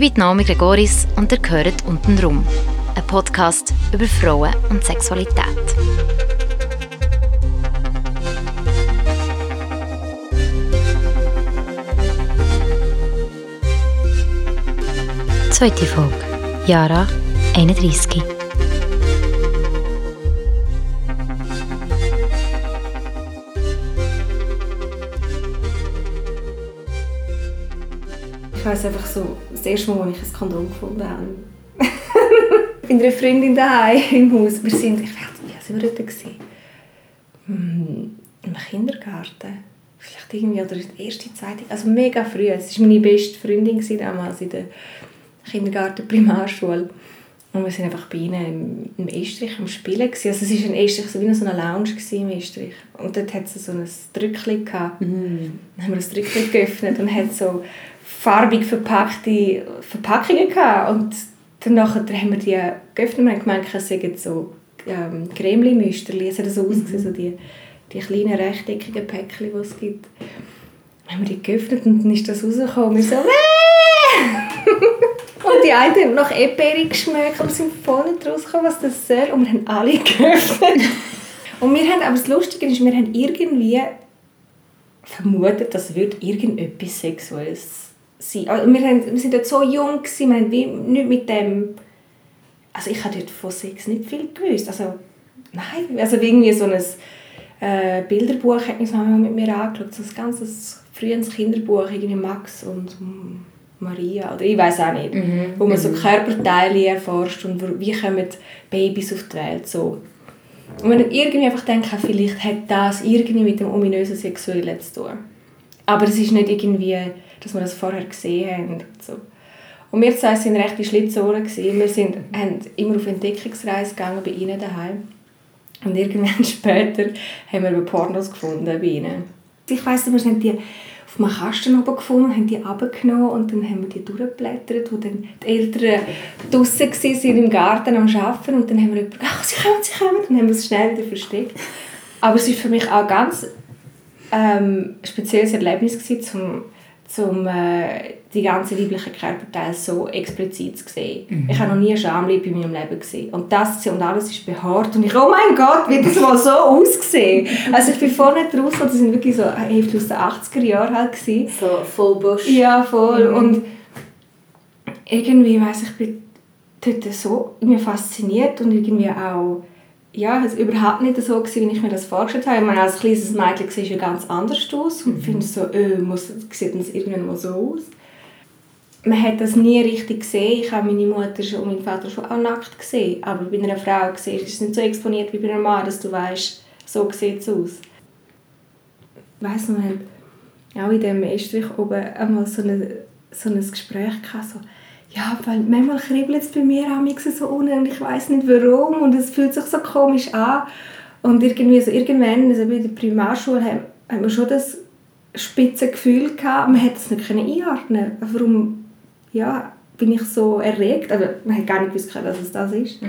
Ich bin Naomi Gregoris und ihr gehört «Untenrum», ein Podcast über Frauen und Sexualität. Zweite Folge. Jara, 31. Weiß einfach so, das erste Mal, als ich ein Kondom gefunden habe. Bei einer Freundin daheim im Haus. Wir sind, ich weiß nicht, wie sind wir dort gewesen? Hm, Im Kindergarten. Vielleicht irgendwie, oder in der ersten Zeit. Also mega früh. Es war meine beste Freundin damals in der Kindergarten, Primarschule. Und wir waren einfach bei ihnen im, im Estrich am Spielen. Gewesen. Also es war ein Estrich, so wie so eine Lounge im Estrich. Und dort hat es so ein Drückchen gehabt. Dann haben wir das Drückchen geöffnet und hat so farbig verpackte Verpackungen gehabt. Und danach haben wir die geöffnet und haben gemeint, es seien so ähm, Cremli-Müsterli. Es hat so ausgesehen, so die, die kleinen rechteckigen Päckchen, die es gibt. Dann haben wir die geöffnet und dann ist das rausgekommen. Und wir so! Und die einen haben nach Eperi geschmeckt und sind voll nicht rausgekommen, was das soll. Und wir haben alle geöffnet. Und wir haben, aber das Lustige ist, wir haben irgendwie vermutet, das wird irgendetwas Sexuelles sein. Also wir, haben, wir sind dort so jung, gewesen, wir haben wie nicht mit dem... Also ich habe dort von Sex nicht viel gewusst. Also nein, also irgendwie so ein äh, Bilderbuch hat mich mit mir angeschaut, so ein ganzes frühes Kinderbuch, irgendwie Max und Maria oder ich weiß auch nicht, Mhm. wo man so Körperteile erforscht und wie kommen Babys auf die Welt so. Und ich irgendwie einfach denke, vielleicht hat das irgendwie mit dem ominösen Sexuellen zu tun. Aber es ist nicht irgendwie, dass wir das vorher gesehen haben. und So. Und wir zwei waren rechte Schlitzohren. gewesen. Wir sind, haben immer auf Entdeckungsreise gegangen bei ihnen daheim. Und irgendwann später haben wir Pornos gefunden bei ihnen. Ich weiss nicht, wir haben die auf einem Kasten oben gefunden, haben die runtergenommen und dann haben wir die durchgeblättert, wo dann die Eltern draussen waren im Garten am Arbeiten und dann haben wir jemanden «Ach, sie kommen, sie kommen!» und dann haben wir es schnell wieder versteckt. Aber es war für mich auch ganz ähm, ein spezielles Erlebnis gewesen, zum, zum äh, die ganzen weiblichen Körperteile so explizit zu sehen. Ich habe noch nie eine Schamlippe in meinem Leben gesehen. Und das und alles ist behaart und ich, oh mein Gott, wie das mal so ausgesehen. Also ich bin vorne draus, das sind wirklich so Hälfte aus den 80er Jahren halt gewesen. So voll Busch. Ja, voll. Und irgendwie, weiss ich, bin dort so irgendwie fasziniert und irgendwie auch, ja, es war überhaupt nicht so, gewesen, wie ich mir das vorgestellt habe. Ich meine, als kleines Mädchen sieht es ja ganz anders aus und finde so, äh, muss, sieht das irgendwann mal so aus? Man hat das nie richtig gesehen. Ich habe meine Mutter schon und meinen Vater schon auch nackt gesehen. Aber bei einer Frau gesehen, ist es nicht so exponiert wie bei einem Mann, dass du weißt, so sieht es aus. Ich weiss noch, wir haben auch in diesem Estrich oben einmal so, eine, so ein Gespräch gehabt, so, ja, weil manchmal kribbelt es bei mir auch so unten und ich weiß nicht warum und es fühlt sich so komisch an. Und irgendwie so, irgendwann, also bei der Primarschule, haben, haben wir schon das spitze Gefühl gehabt, man hätte es nicht können einordnen Warum ja, bin ich so erregt? Aber man hat gar nicht gewusst, dass es das ist.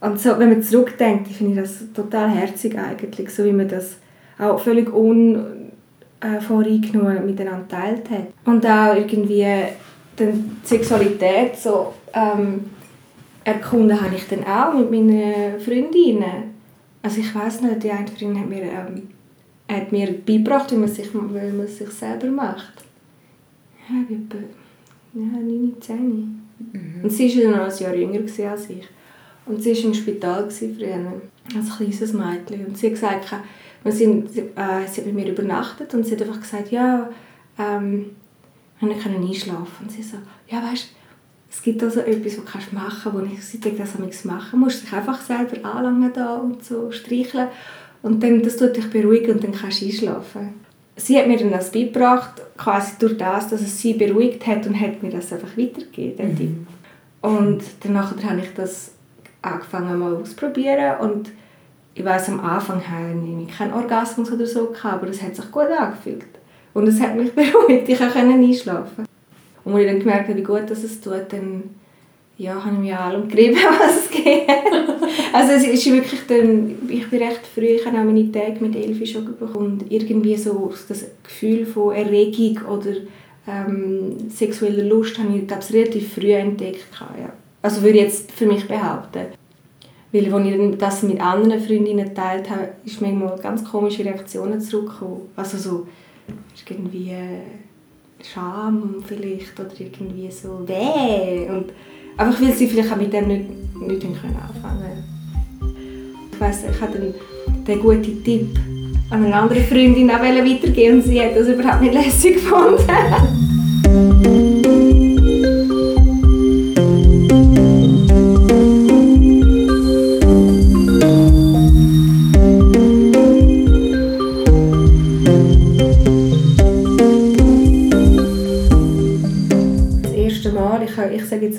Und so, wenn man zurückdenkt, finde ich das total herzig eigentlich, so wie man das auch völlig unvoreingenommen miteinander teilt hat. Und auch irgendwie dann die Sexualität so ähm, erkunden habe ich dann auch mit meinen Freundinnen. Also ich weiß nicht, die eine Freundin hat mir, ähm, hat mir beigebracht, wie man, sich, wie man sich selber macht. Ja, ich bin ja, 9, 10. Und sie war dann noch ein Jahr jünger als ich. Und sie war im Spital früher, als kleines Mädchen. Und sie hat gesagt, wir sind, sie, äh, sie hat mit mir übernachtet und sie hat einfach gesagt, ja, ähm, können nicht einschlafen. Und sie so, ja, weißt es gibt also etwas, was du machen kannst, wo ich seitdem das nichts machen musst. Dich einfach selber anlangen da und so streicheln. Und dann, das tut dich beruhigen und dann kannst du einschlafen. Sie hat mir dann das beigebracht, quasi durch das, dass es sie beruhigt hat und hat mir das einfach weitergegeben, Tipp. Und danach habe ich das angefangen mal auszuprobieren und ich weiß am Anfang hatte ich keinen Orgasmus oder so, gehabt, aber es hat sich gut angefühlt. Und es hat mich beruhigt, ich konnte einschlafen. Und als ich dann gemerkt habe, wie gut das es tut, dann ja, habe ich an allem gerieben, was es geht. also es ist wirklich dann, ich bin recht früh, ich habe auch meine Tage mit Elfi schon bekommen. Und irgendwie so das Gefühl von Erregung oder ähm, sexuelle Lust habe ich glaube relativ früh entdeckt. Ja. Also würde ich jetzt für mich behaupten. Weil als ich das mit anderen Freundinnen geteilt habe, ist manchmal ganz komische Reaktionen zurückgekommen. Also so irgendwie äh, Scham vielleicht oder irgendwie so weh. Und einfach weil sie vielleicht auch mit dem nicht, nicht können Ich weiss, ich hatte den, den guten Tipp an eine andere Freundin auch weitergeben und sie hat das überhaupt nicht lässig gefunden.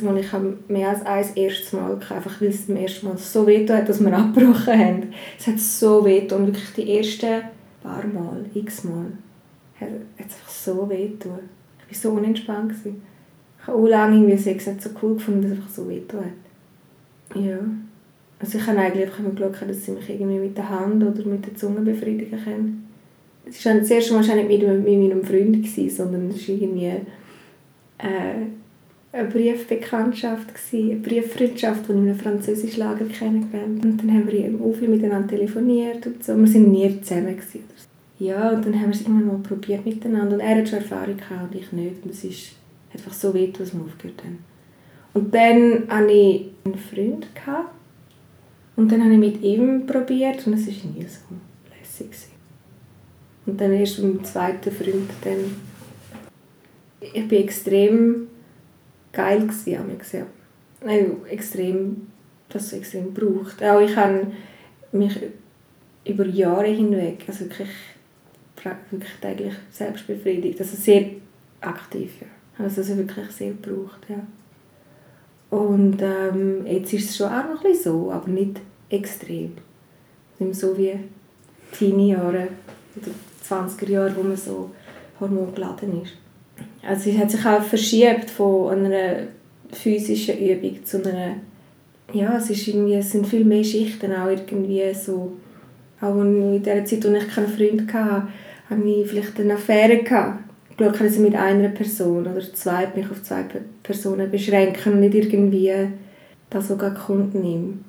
Mal, ich habe mehr als ein erstes Mal gehabt, einfach weil es beim ersten Mal so weh hat, dass wir abgebrochen haben. Es hat so weh und wirklich die ersten paar Mal, x Mal, hat es einfach so weh. Ich war so unentspannt. Gewesen. Ich habe auch lange irgendwie Sex so cool gefunden, dass es einfach so weh hat. Ja. Also ich habe eigentlich einfach immer geschaut, dass sie mich irgendwie mit der Hand oder mit der Zunge befriedigen können. Es war das erste Mal nicht mit, meinem Freund, sondern es war irgendwie... Äh, eine Briefbekanntschaft, eine Brieffreundschaft, die ich in einem französischen Lager kennengelernt. Und dann haben wir auch viel miteinander telefoniert und so. Wir waren nie zusammen. Gewesen. Ja, und dann haben wir es immer mal probiert miteinander. Und er hat schon Erfahrung gehabt und ich nicht. Und es ist einfach so weit, dass wir aufgehört haben. Und dann hatte ich einen Freund. Gehabt. Und dann habe ich mit ihm probiert und es war nie so lässig. Und dann erst mit dem zweiten Freund dann... Ich bin extrem geil gewesen, ich ja. Also extrem, das extrem gebraucht. Auch ich habe mich über Jahre hinweg, also wirklich, wirklich täglich selbst also sehr aktiv, ja. Also, also wirklich sehr gebraucht, ja. Und ähm, jetzt ist es schon auch noch ein bisschen so, aber nicht extrem. Nicht so wie Teenie-Jahre oder 20er Jahre, wo man so hormongeladen ist. Also es hat sich auch verschiebt von einer physischen Übung zu einer ja, es, ist irgendwie, es sind viel mehr Schichten auch irgendwie so auch in der Zeit, als ich keinen Freund hatte, hatte ich vielleicht eine Affäre gehabt. Ich glaube, kann mit einer Person oder zwei, mich auf zwei Personen beschränken und nicht irgendwie das sogar Kunden nehmen.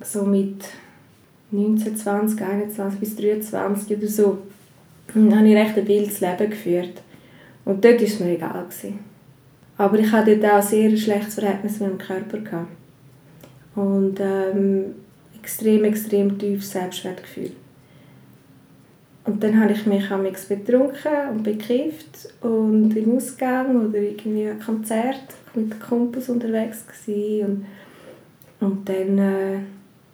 So mit 19, 20, 21 bis 23 oder so habe ich recht ein wildes Leben geführt. Und dort war es mir egal. Gewesen. Aber ich hatte dort auch sehr ein schlechtes Verhältnis mit dem Körper. Gehabt. Und ähm, extrem, extrem tiefes Selbstwertgefühl. Und dann habe ich mich am betrunken und bekifft und im Ausgang oder irgendwie ein Konzert mit Kumpels unterwegs gewesen. und, und dann äh,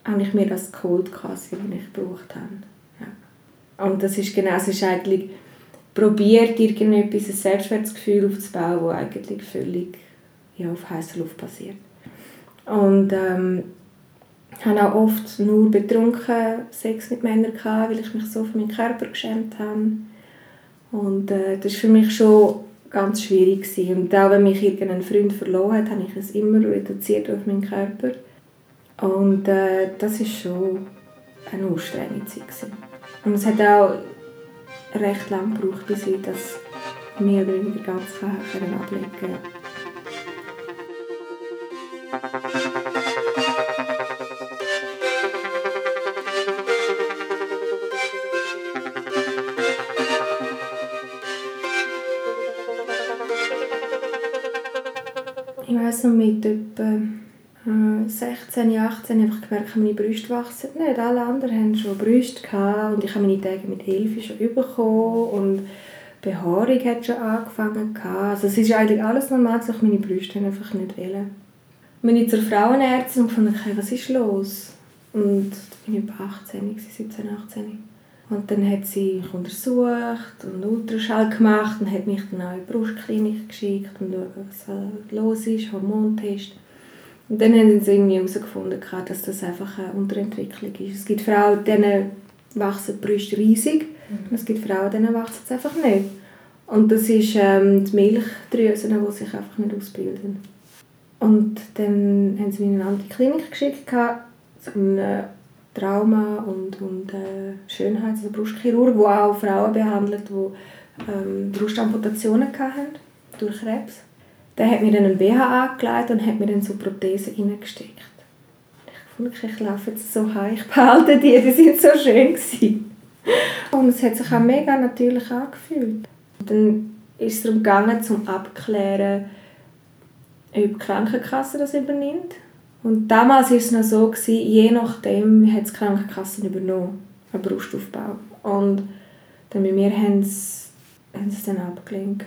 habe ich mir das geholt, was ich gebraucht habe. Ja. Und das ist genau, es ist eigentlich probiert, irgendetwas, ein Selbstwertgefühl aufzubauen, das eigentlich völlig ja, auf heißer Luft passiert. Und ähm, ich hatte auch oft nur betrunken Sex mit Männern, gehabt, weil ich mich so für meinen Körper geschämt habe. Und äh, das war für mich schon ganz schwierig. Gewesen. Und auch wenn mich irgendein Freund verloren hat, habe ich es immer reduziert auf meinen Körper. Und äh, das war schon eine anstrengende Zeit. Gewesen. Und es hat auch recht lang gebraucht, bis ich das mehr oder weniger ganz ablegen. Ich weiss noch, mit etwa 16, 18 einfach gemerkt, meine Brüste wachsen nicht. Alle anderen haben schon Brüste und ich habe meine Tage mit 11 schon bekommen und Behaarung hat schon angefangen Also es ist eigentlich alles normal, dass ich meine Brüste einfach nicht wählen. Bin ich zur Frauenärztin und fand, okay, was ist los? Und da bin ich etwa 18, 17, 18. Und dann hat sie mich untersucht und Ultraschall gemacht und hat mich dann auch in die Brustklinik geschickt und schauen, was los ist, Hormontest. Und dann haben sie irgendwie herausgefunden, dass das einfach eine Unterentwicklung ist. Es gibt Frauen, denen wachsen die Brüste riesig mhm. es gibt Frauen, denen wachsen es einfach nicht. Und das ist ähm, die Milchdrüsen, die sich einfach nicht ausbilden. Und dann haben sie mich in eine andere Klinik geschickt, zum Trauma- und, und äh, Schönheits- und Brustchirurg, der auch Frauen behandelt, die ähm, Brustamputationen hatten durch Krebs. Der hat mir dann einen BH angelegt und hat mir dann so Prothesen reingesteckt. Ich fand, ich laufe jetzt so heim, ich behalte die, die sind so schön gewesen. Und es hat sich auch mega natürlich angefühlt. Und dann ist es darum gegangen, zum abklären, ob die Krankenkasse das übernimmt. Und damals war es noch so, gewesen, je nachdem hat die Krankenkasse übernommen, einen Brustaufbau. Und dann bei mir haben sie, haben sie es dann abgelehnt.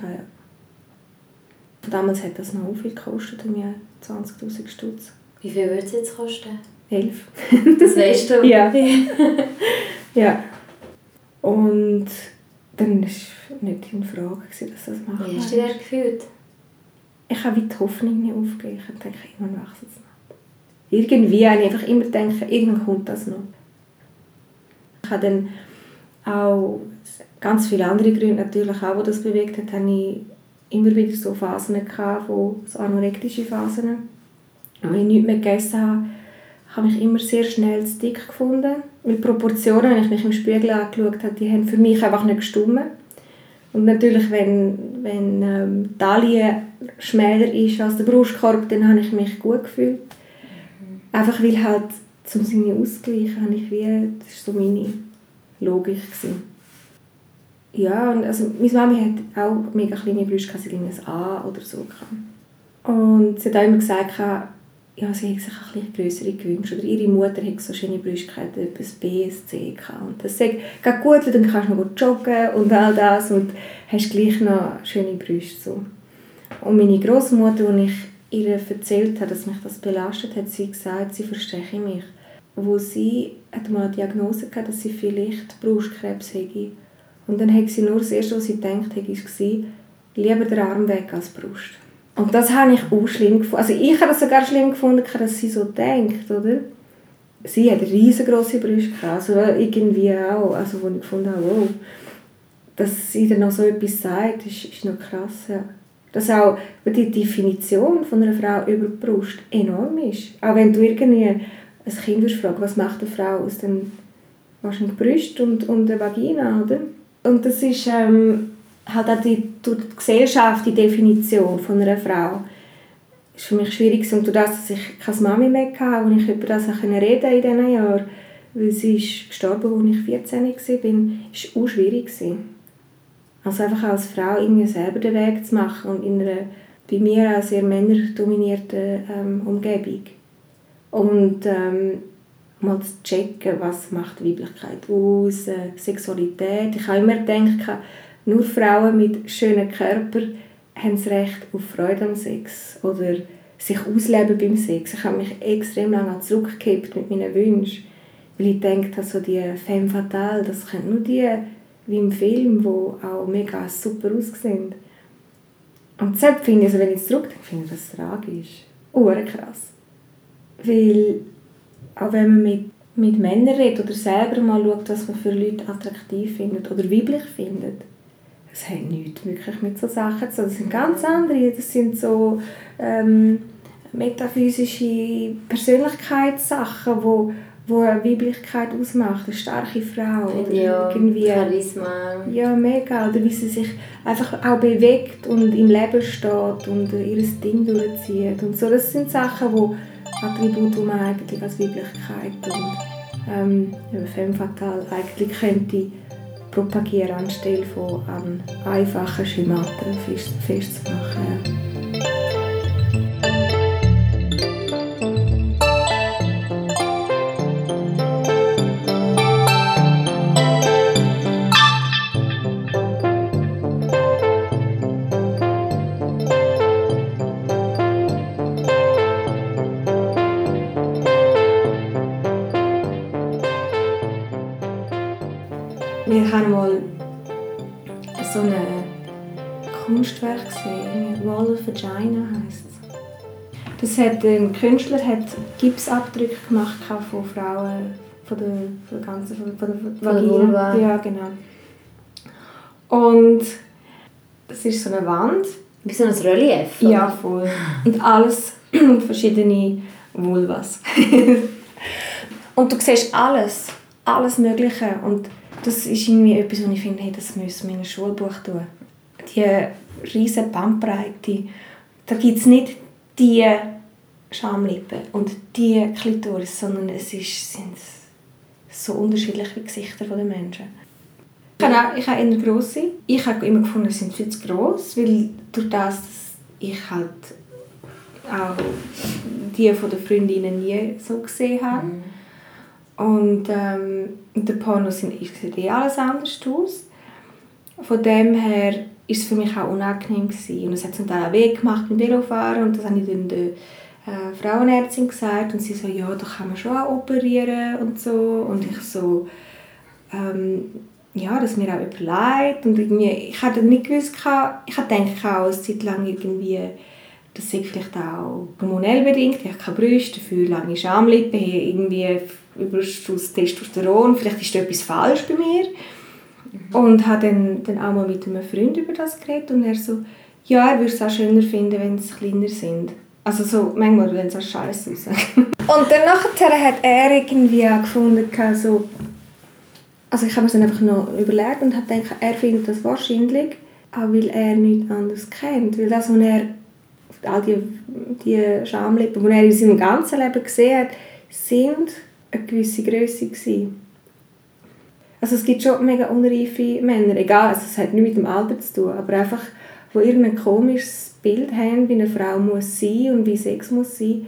Damals hat das noch viel gekostet, mir 20'000 Stutz. Wie viel würde es jetzt kosten? 11. Das weißt du? ja. ja. Und dann war es nicht in Frage, gewesen, dass das machen Wie hast du dich gefühlt? Ich habe die Hoffnung nicht aufgegeben. Ich denke, irgendwann wächst es noch. Irgendwie habe ich einfach immer gedacht, irgendwann kommt das noch. Ich habe dann auch ganz viele andere Gründe natürlich auch, die das bewegt hat, habe ich immer wieder so Phasen wo, so anorektische Phasen, wo ich nichts mehr gegessen habe, habe ich immer sehr schnell zu dick gefunden. Weil Proportionen, wenn ich mich im Spiegel angeschaut habe, die haben für mich einfach nicht gestimmt. Und natürlich, wenn, wenn ähm, die Taille schmäler ist als der Brustkorb, dann habe ich mich gut gefühlt. Einfach weil halt, zum seine ausgleichen, habe ich wie, das war so meine Logik. Gewesen. Ja, und also meine Mami hat auch mega kleine Brüste, sie hatte ein A oder so. Und sie hat auch immer gesagt, ja, sie hätte sich ein bisschen gewünscht. Oder ihre Mutter hat so schöne Brüste gehabt, etwas B, ein C gehabt. Und das sagt, geht gut, dann kannst du noch joggen und all das und hast gleich noch schöne Brüste. So. Und meine Großmutter, als ich ihr erzählt habe, dass mich das belastet, hat sie gesagt, sie verstehe mich. Wo sie hat mal eine Diagnose gehabt, dass sie vielleicht Brustkrebs hätte. Und dann hat sie nur das Erste, was sie gedacht hat, war, lieber der Arm weg als die Brust. Und das habe ich auch schlimm gefunden. Also ich habe es sogar schlimm gefunden, dass sie so denkt, oder? Sie hat riesengroße Brüste also irgendwie auch, also wo ich gefunden habe, wow, dass sie dann noch so etwas sagt, ist, ist noch krass, ja. Dass auch die Definition von einer Frau über die Brust enorm ist. Auch wenn du irgendwie ein Kind fragst, was macht eine Frau aus, dann wahrscheinlich Brust und, und eine Vagina, oder? Und das ist ähm, halt auch die, durch die Gesellschaft die Definition von einer Frau ist für mich schwierig und durch das, dass ich keine Mami mehr hatte und ich über das auch reden in diesen Jahren, weil sie ist gestorben, als ich 14 war, war auch schwierig. Also einfach als Frau irgendwie selber den Weg zu machen und in einer bei mir auch sehr männerdominierten ähm, Umgebung. Und ähm, mal zu checken, was macht Weiblichkeit aus, äh, Sexualität. Ich habe immer gedacht, nur Frauen mit schönen Körpern haben das Recht auf Freude am Sex oder sich ausleben beim Sex. Ich habe mich extrem lange zurückgekippt mit meinen Wünschen, weil ich denke, so die Femme Fatale, das können nur die wie im Film, die auch mega super aussehen. Und deshalb finde ich, also wenn ich zurückdenke, finde ich das tragisch. krass. Weil auch wenn man mit, mit Männern redet oder selber mal schaut, was man für Leute attraktiv findet oder weiblich findet, das hat nichts wirklich mit so Sachen zu tun. Das sind ganz andere. Das sind so ähm, metaphysische Persönlichkeitssachen, wo wo eine Weiblichkeit ausmacht, eine starke Frau oder ja, irgendwie Charisma. Ja, mega. Oder wie sie sich einfach auch bewegt und im Leben steht und ihr Ding durchzieht und so. Das sind Sachen, wo Attribute, die man eigentlich als Weiblichkeit und ähm, Femme Fatale eigentlich könnte propagieren, anstelle von an einfachen Schematen festzumachen. Hat ein Künstler hat Gipsabdrücke gemacht von Frauen von der, von der ganzen von der, von der Vagina. Ja, genau. Und das ist so eine Wand. Wie so ein Relief? Oder? Ja, voll. Und alles verschiedene Vulvas. und du siehst alles, alles Mögliche. Und das ist irgendwie etwas, wo ich finde, hey, das müssen wir in ein Schulbuch tun. Die riesige Bandbreite, da gibt es nicht die Schamlippen und die Klitoris, sondern es ist, sind so unterschiedliche Gesichter der Menschen. Ich habe, auch, ich habe eher grosse. Ich habe immer gefunden, sie sind viel zu gross, weil durch das, ich halt auch die von den Freundinnen nie so gesehen habe. Mhm. Und ähm, den Pornos sieht eh alles anders aus. Von dem her war es für mich auch unangenehm gewesen. und es hat zum Teil auch weh gemacht beim Velofahren und das habe ich dann der äh, Frauenärztin gesagt und sie so, ja, da kann man schon auch operieren und so und ich so, ähm, ja, dass mir auch überlegt und irgendwie, ich hatte nicht gewusst, ich habe gedacht auch eine Zeit lang irgendwie, das sei vielleicht auch hormonell bedingt, ich habe keine Brüste, dafür lange Schamlippen, irgendwie Überschuss Testosteron, vielleicht ist da etwas falsch bei mir. Mhm. Und habe dann, dann auch mal mit einem Freund über das geredet und er so, ja, er würde es auch schöner finden, wenn sie kleiner sind. Also so, manchmal wenn es auch scheiße aus. und dann nachher hat er irgendwie gefunden, so, also ich habe mir dann einfach noch überlegt und habe gedacht, er findet das wahrscheinlich, auch weil er nichts anderes kennt. Weil das, was er, all die, die Schamlippen, die er in seinem ganzen Leben gesehen hat, sind eine gewisse Größe gewesen. Also es gibt schon mega unreife Männer, egal, also es hat nichts mit dem Alter zu tun, aber einfach, wo irgendein komisches Bild haben, wie eine Frau muss sein und wie Sex muss sein.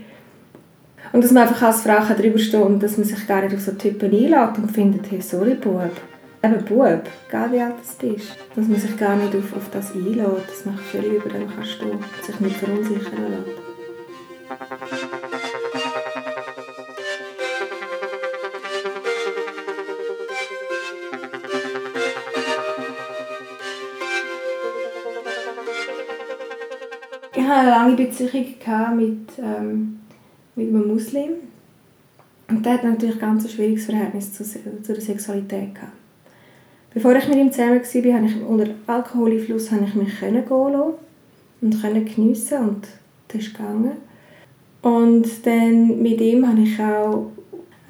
Und dass man einfach als Frau darüber stehen und dass man sich gar nicht auf so Typen einlädt und findet, hey, sorry, Bub. Eben Bub, egal wie alt du bist. Dass man sich gar nicht auf, auf das einlädt, dass man völlig über dem kann stehen und sich nicht verunsichern lässt. Hatte eine lange Beziehung mit, ähm, mit einem Muslim. Und der hat natürlich ganz ein schwieriges Verhältnis zu, zu der Sexualität gehabt. Bevor ich mit ihm zusammen war, habe ich unter Alkoholeinfluss habe ich mich gehen lassen und können geniessen und das ist gegangen. Und dann mit ihm habe ich auch,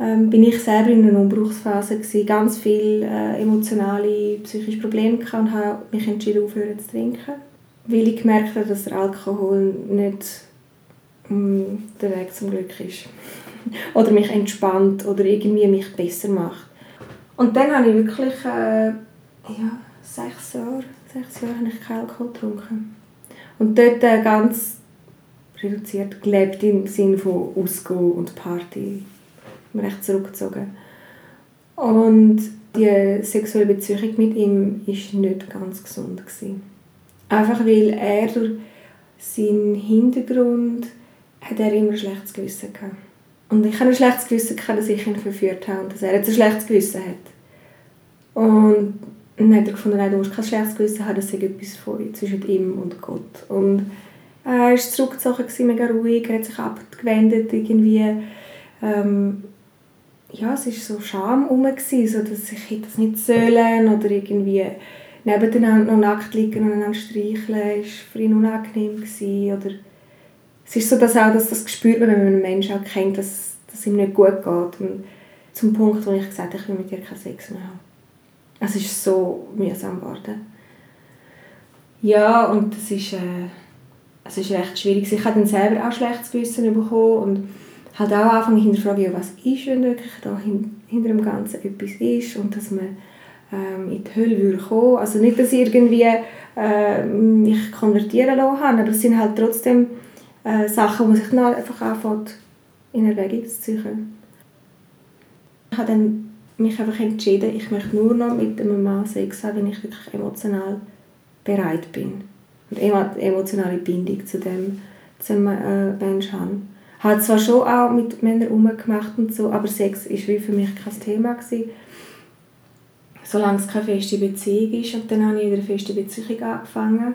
ähm, bin ich selber in einer Umbruchsphase gewesen, ganz viele äh, emotionale, psychische Probleme gehabt und habe mich entschieden aufhören zu trinken weil ich gemerkt habe, dass der Alkohol nicht um, der Weg zum Glück ist. oder mich entspannt oder irgendwie mich besser macht. Und dann habe ich wirklich äh, ja, sechs Jahre, sechs Jahre habe ich keinen Alkohol getrunken. Und dort äh, ganz reduziert gelebt im Sinne von Ausgehen und Party. Ich recht zurückgezogen. Und die sexuelle Beziehung mit ihm war nicht ganz gesund. Gewesen. Einfach weil er durch seinen Hintergrund hat er immer ein schlechtes Gewissen gehabt. Und ich habe ein schlechtes Gewissen gehabt, dass ich ihn verführt habe und dass er jetzt ein schlechtes Gewissen hat. Und dann hat er gefunden, nein, du musst kein schlechtes Gewissen haben, das ist etwas von, zwischen ihm und Gott. Und er war zurückgezogen, mega ruhig, er hat sich abgewendet, irgendwie, ähm, ja, es war so Scham herum, so dass ich das nicht sollen oder irgendwie nebeneinander noch nackt liegen und einander streicheln, war für ihn unangenehm. Gewesen. Oder es ist so, dass auch dass das spürt man, wenn man einen Menschen auch kennt, dass, dass es ihm nicht gut geht. Und zum Punkt, wo ich gesagt habe, ich will mit dir keinen Sex mehr haben. Es ist so mühsam geworden. Ja, und das ist, äh, es ist recht schwierig. Ich habe dann selber auch schlechtes Gewissen bekommen und halt auch anfangen hinterfragen, ja, was ist, wenn wirklich da hinter dem Ganzen etwas ist und dass man ähm, in die Hölle würde kommen. Also nicht, dass ich irgendwie äh, mich konvertieren lassen habe, aber es sind halt trotzdem äh, Sachen, die sich dann einfach anfängt in Erwägung zu ziehen. Ich habe dann mich einfach entschieden, ich möchte nur noch mit einem Mann Sex haben, wenn ich wirklich emotional bereit bin. Und emotionale Bindung zu dem, zu dem äh, Menschen habe. Ich habe zwar schon auch mit Männern rumgemacht und so, aber Sex war für mich kein Thema. Gewesen solange es keine feste Beziehung ist. Und dann habe ich wieder eine feste Beziehung angefangen.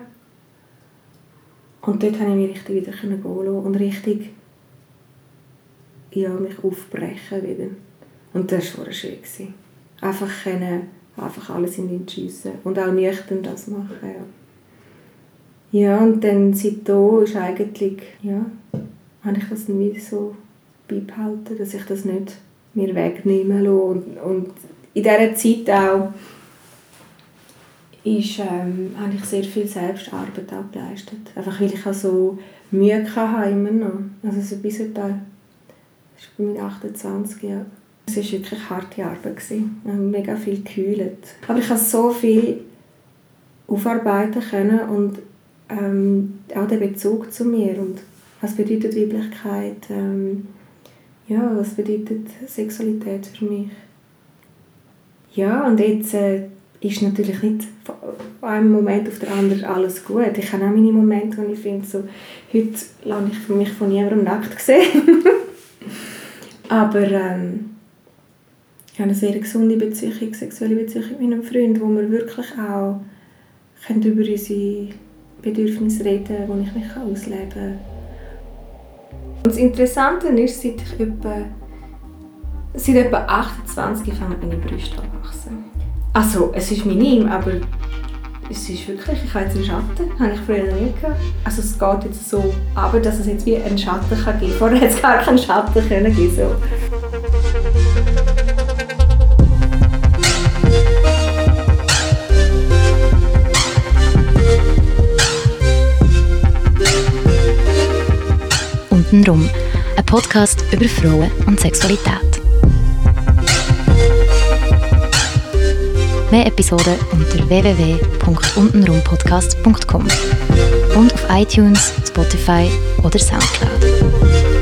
Und dort konnte ich mich richtig wieder gehen lassen und richtig ja, mich aufbrechen wieder. Und das war schön. Einfach können, einfach alles in den schiessen und auch nüchtern das machen. Ja, ja und dann seitdem ist eigentlich, ja, habe ich das nicht so beibehalten, dass ich das nicht mir wegnehmen lasse und, und in dieser Zeit auch ist, ähm, habe ich sehr viel Selbstarbeit auch geleistet. Einfach weil ich auch so Mühe hatte immer noch. Also so bis etwa, das ist bei mir 28, ja. Es war wirklich harte Arbeit. Gewesen. Ich habe mega viel gekühlt. Aber ich habe so viel aufarbeiten können und ähm, auch den Bezug zu mir und was bedeutet Weiblichkeit, ähm, ja, was bedeutet Sexualität für mich. Ja, und jetzt äh, ist natürlich nicht von einem Moment auf den anderen alles gut. Ich habe auch meine Momente, wo ich finde, so, heute lasse ich mich von niemandem nackt sehen. Aber ähm, ich habe eine sehr gesunde Beziehung, sexuelle Beziehung mit meinem Freund, wo wir wirklich auch können über unsere Bedürfnisse reden, wo ich mich ausleben kann. Und das Interessante ist, seit ich etwa, seit etwa 28 fangen meine Brüste an wachsen. Also, es ist minim, aber es ist wirklich, ich habe jetzt einen Schatten, das habe ich früher noch nie gehabt. Also es geht jetzt so, aber dass es jetzt wie einen Schatten kann geben. Vorher hat es gar keinen Schatten können geben. So. Untenrum, ein Podcast über Frauen und Sexualität. Mehr Episoden unter www.untenrumpodcast.com und auf iTunes, Spotify oder Soundcloud.